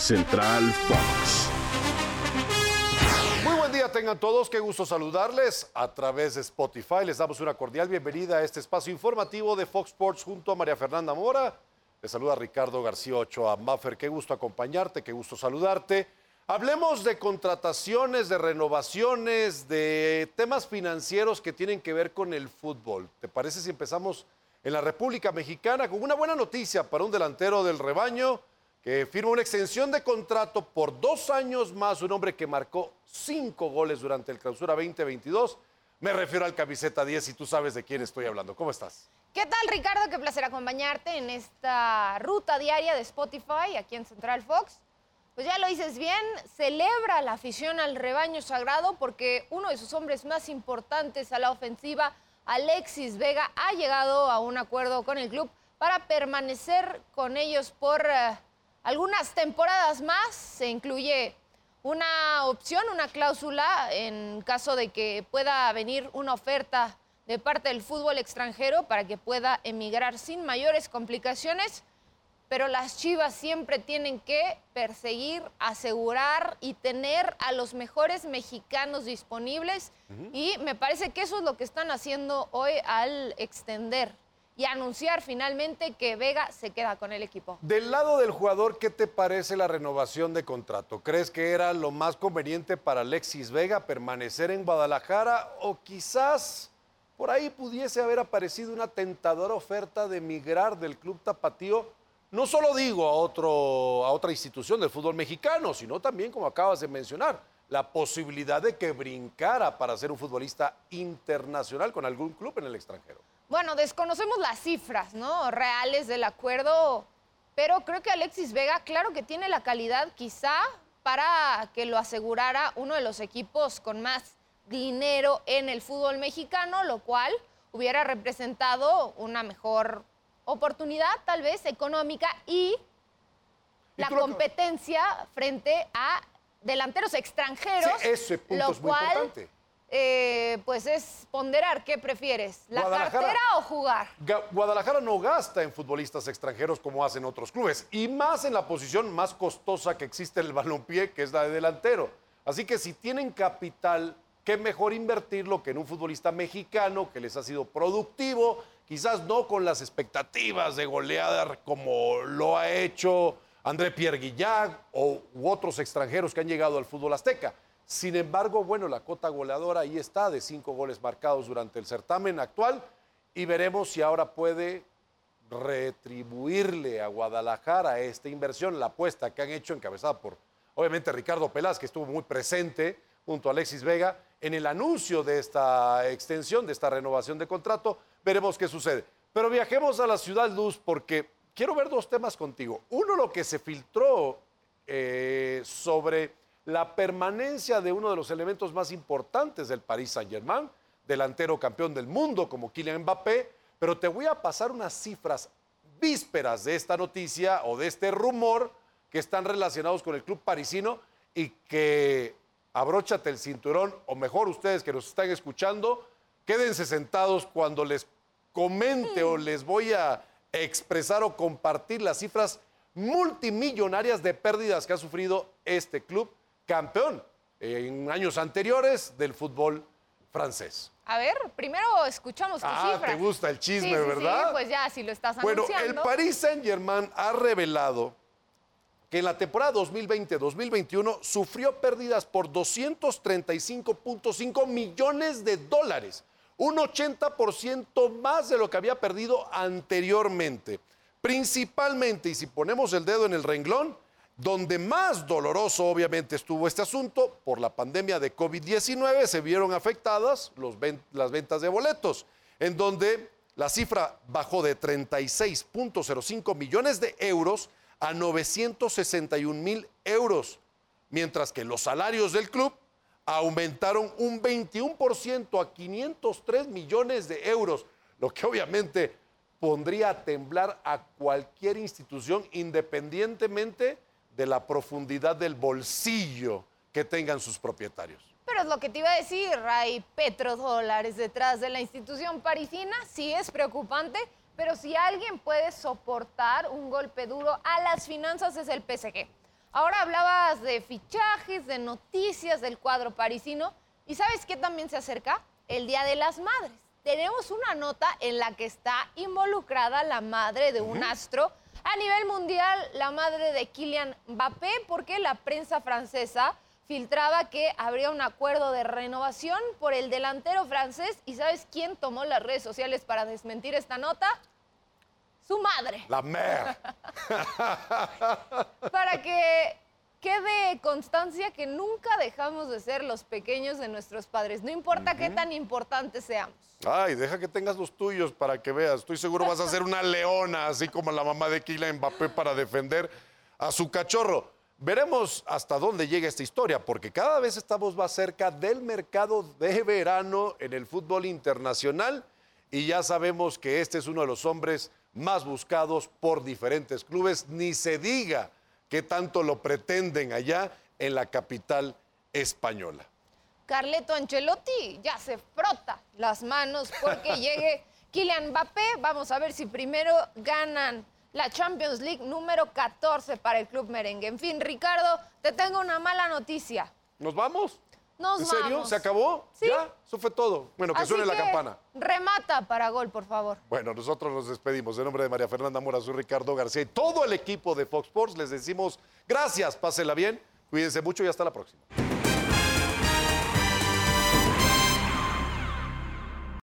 Central Fox. Muy buen día tengan todos, qué gusto saludarles a través de Spotify. Les damos una cordial bienvenida a este espacio informativo de Fox Sports junto a María Fernanda Mora. Les saluda Ricardo García Ochoa Maffer, qué gusto acompañarte, qué gusto saludarte. Hablemos de contrataciones, de renovaciones, de temas financieros que tienen que ver con el fútbol. ¿Te parece si empezamos en la República Mexicana con una buena noticia para un delantero del rebaño que firma una extensión de contrato por dos años más, un hombre que marcó cinco goles durante el clausura 2022? Me refiero al camiseta 10 y tú sabes de quién estoy hablando. ¿Cómo estás? ¿Qué tal, Ricardo? Qué placer acompañarte en esta ruta diaria de Spotify aquí en Central Fox. Pues ya lo dices bien, celebra la afición al rebaño sagrado porque uno de sus hombres más importantes a la ofensiva, Alexis Vega, ha llegado a un acuerdo con el club para permanecer con ellos por eh, algunas temporadas más. Se incluye una opción, una cláusula en caso de que pueda venir una oferta de parte del fútbol extranjero para que pueda emigrar sin mayores complicaciones. Pero las Chivas siempre tienen que perseguir, asegurar y tener a los mejores mexicanos disponibles. Y me parece que eso es lo que están haciendo hoy al extender y anunciar finalmente que Vega se queda con el equipo. Del lado del jugador, ¿qué te parece la renovación de contrato? ¿Crees que era lo más conveniente para Alexis Vega permanecer en Guadalajara o quizás por ahí pudiese haber aparecido una tentadora oferta de migrar del club tapatío? No solo digo a, otro, a otra institución del fútbol mexicano, sino también, como acabas de mencionar, la posibilidad de que brincara para ser un futbolista internacional con algún club en el extranjero. Bueno, desconocemos las cifras, ¿no? Reales del acuerdo, pero creo que Alexis Vega, claro que tiene la calidad quizá para que lo asegurara uno de los equipos con más dinero en el fútbol mexicano, lo cual hubiera representado una mejor oportunidad tal vez económica y la competencia frente a delanteros extranjeros. Sí, ese punto lo es muy cual, importante. Eh, pues es ponderar qué prefieres, la cartera o jugar. Ga- Guadalajara no gasta en futbolistas extranjeros como hacen otros clubes, y más en la posición más costosa que existe en el balompié, que es la de delantero. Así que si tienen capital, qué mejor invertirlo que en un futbolista mexicano que les ha sido productivo, quizás no con las expectativas de goleada como lo ha hecho André Pierre Guillac o u otros extranjeros que han llegado al fútbol azteca. Sin embargo, bueno, la cota goleadora ahí está de cinco goles marcados durante el certamen actual y veremos si ahora puede retribuirle a Guadalajara esta inversión, la apuesta que han hecho encabezada por, obviamente, Ricardo Pelaz, que estuvo muy presente junto a Alexis Vega en el anuncio de esta extensión, de esta renovación de contrato. Veremos qué sucede. Pero viajemos a la Ciudad Luz porque quiero ver dos temas contigo. Uno, lo que se filtró eh, sobre la permanencia de uno de los elementos más importantes del Paris Saint-Germain, delantero campeón del mundo como Kylian Mbappé, pero te voy a pasar unas cifras vísperas de esta noticia o de este rumor que están relacionados con el club parisino y que abróchate el cinturón, o mejor ustedes que nos están escuchando, quédense sentados cuando les comente o les voy a expresar o compartir las cifras multimillonarias de pérdidas que ha sufrido este club campeón en años anteriores del fútbol francés. A ver, primero escuchamos tus Ah, te gusta el chisme, Sí, sí, sí, ¿verdad? pues ya, si lo estás Bueno, el anunciando. Paris Saint-Germain ha revelado que en la temporada 2020-2021 sufrió pérdidas por 235.5 millones de dólares, un 80% más de lo que había perdido anteriormente. Principalmente, y si ponemos el dedo en el renglón, donde más doloroso obviamente estuvo este asunto, por la pandemia de COVID-19 se vieron afectadas las ventas de boletos, en donde la cifra bajó de 36.05 millones de euros a 961 mil euros, mientras que los salarios del club aumentaron un 21% a 503 millones de euros, lo que obviamente pondría a temblar a cualquier institución independientemente de la profundidad del bolsillo que tengan sus propietarios. Pero es lo que te iba a decir, hay petrodólares detrás de la institución parisina, sí es preocupante, pero si alguien puede soportar un golpe duro a las finanzas es el PSG. Ahora hablabas de fichajes, de noticias del cuadro parisino. ¿Y sabes qué también se acerca? El Día de las Madres. Tenemos una nota en la que está involucrada la madre de un astro a nivel mundial, la madre de Kylian Mbappé, porque la prensa francesa filtraba que habría un acuerdo de renovación por el delantero francés. ¿Y sabes quién tomó las redes sociales para desmentir esta nota? Su madre. La mer. Para que quede constancia que nunca dejamos de ser los pequeños de nuestros padres, no importa qué tan importantes seamos. Ay, deja que tengas los tuyos para que veas. Estoy seguro vas a ser una leona, así como la mamá de Kylian Mbappé para defender a su cachorro. Veremos hasta dónde llega esta historia, porque cada vez estamos más cerca del mercado de verano en el fútbol internacional y ya sabemos que este es uno de los hombres más buscados por diferentes clubes, ni se diga que tanto lo pretenden allá en la capital española. Carleto Ancelotti ya se frota las manos porque llegue Kylian Mbappé. Vamos a ver si primero ganan la Champions League número 14 para el club merengue. En fin, Ricardo, te tengo una mala noticia. ¿Nos vamos? Nos ¿En serio? vamos. ¿Se acabó? Sí. ¿Ya? Eso fue todo. Bueno, que Así suene la campana. Remata para gol, por favor. Bueno, nosotros nos despedimos. En nombre de María Fernanda Mora, soy Ricardo García y todo el equipo de Fox Sports les decimos gracias, pásenla bien, cuídense mucho y hasta la próxima.